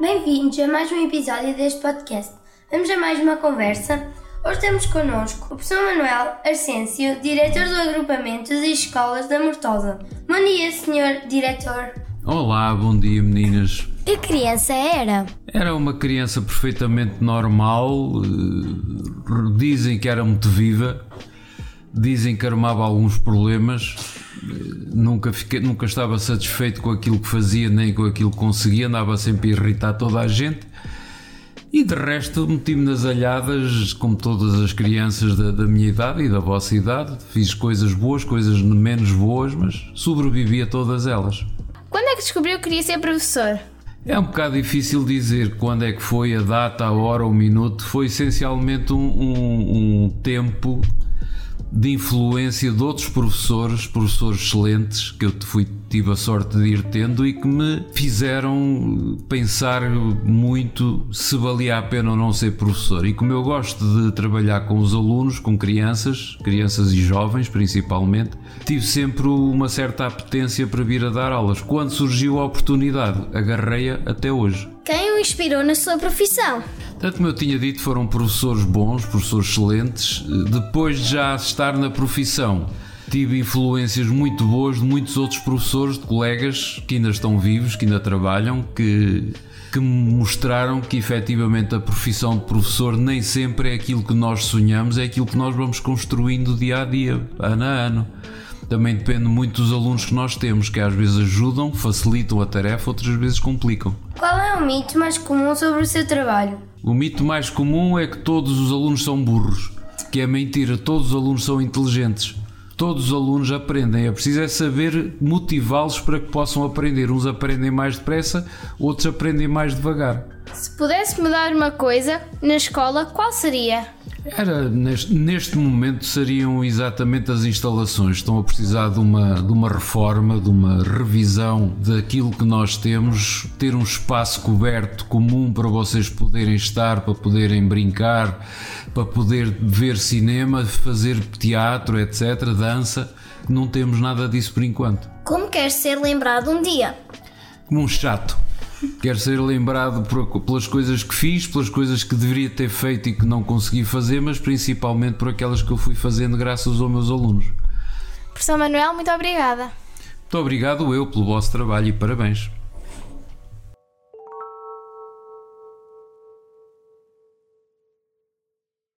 Bem-vindos a mais um episódio deste podcast. Vamos a mais uma conversa. Hoje temos connosco o professor Manuel Arcêncio, diretor do Agrupamentos e Escolas da Mortosa. Bom dia, senhor diretor. Olá, bom dia meninas. Que criança era? Era uma criança perfeitamente normal, eh, dizem que era muito viva, dizem que armava alguns problemas, nunca, fiquei, nunca estava satisfeito com aquilo que fazia nem com aquilo que conseguia, andava sempre a irritar toda a gente. E de resto meti-me nas alhadas, como todas as crianças da, da, minha idade e da vossa idade. Fiz coisas boas, coisas menos boas, mas sobrevivi a todas elas. Quando é que descobriu que queria ser professor? É um bocado difícil dizer quando é que foi, a data, a hora, o minuto. Foi essencialmente um, um, um tempo de influência de outros professores, professores excelentes, que eu fui, tive a sorte de ir tendo e que me fizeram pensar muito se valia a pena ou não ser professor. E como eu gosto de trabalhar com os alunos, com crianças, crianças e jovens principalmente, tive sempre uma certa apetência para vir a dar aulas. Quando surgiu a oportunidade, agarrei-a até hoje. Quem o inspirou na sua profissão? Tanto como eu tinha dito, foram professores bons, professores excelentes. Depois de já estar na profissão, tive influências muito boas de muitos outros professores, de colegas que ainda estão vivos, que ainda trabalham, que, que me mostraram que efetivamente a profissão de professor nem sempre é aquilo que nós sonhamos, é aquilo que nós vamos construindo dia a dia, ano a ano. Também depende muito dos alunos que nós temos, que às vezes ajudam, facilitam a tarefa, outras vezes complicam. Qual é o mito mais comum sobre o seu trabalho? O mito mais comum é que todos os alunos são burros, que é mentira, todos os alunos são inteligentes. Todos os alunos aprendem, é preciso é saber motivá-los para que possam aprender. Uns aprendem mais depressa, outros aprendem mais devagar. Se pudesse mudar uma coisa na escola, qual seria? Era, neste, neste, momento seriam exatamente as instalações. Estão a precisar de uma, de uma reforma, de uma revisão daquilo que nós temos, ter um espaço coberto comum para vocês poderem estar, para poderem brincar, para poder ver cinema, fazer teatro, etc., dança. Não temos nada disso por enquanto. Como quer ser lembrado um dia? Como um chato. Quero ser lembrado por, pelas coisas que fiz, pelas coisas que deveria ter feito e que não consegui fazer, mas principalmente por aquelas que eu fui fazendo graças aos meus alunos. Professor Manuel, muito obrigada. Muito obrigado eu pelo vosso trabalho e parabéns.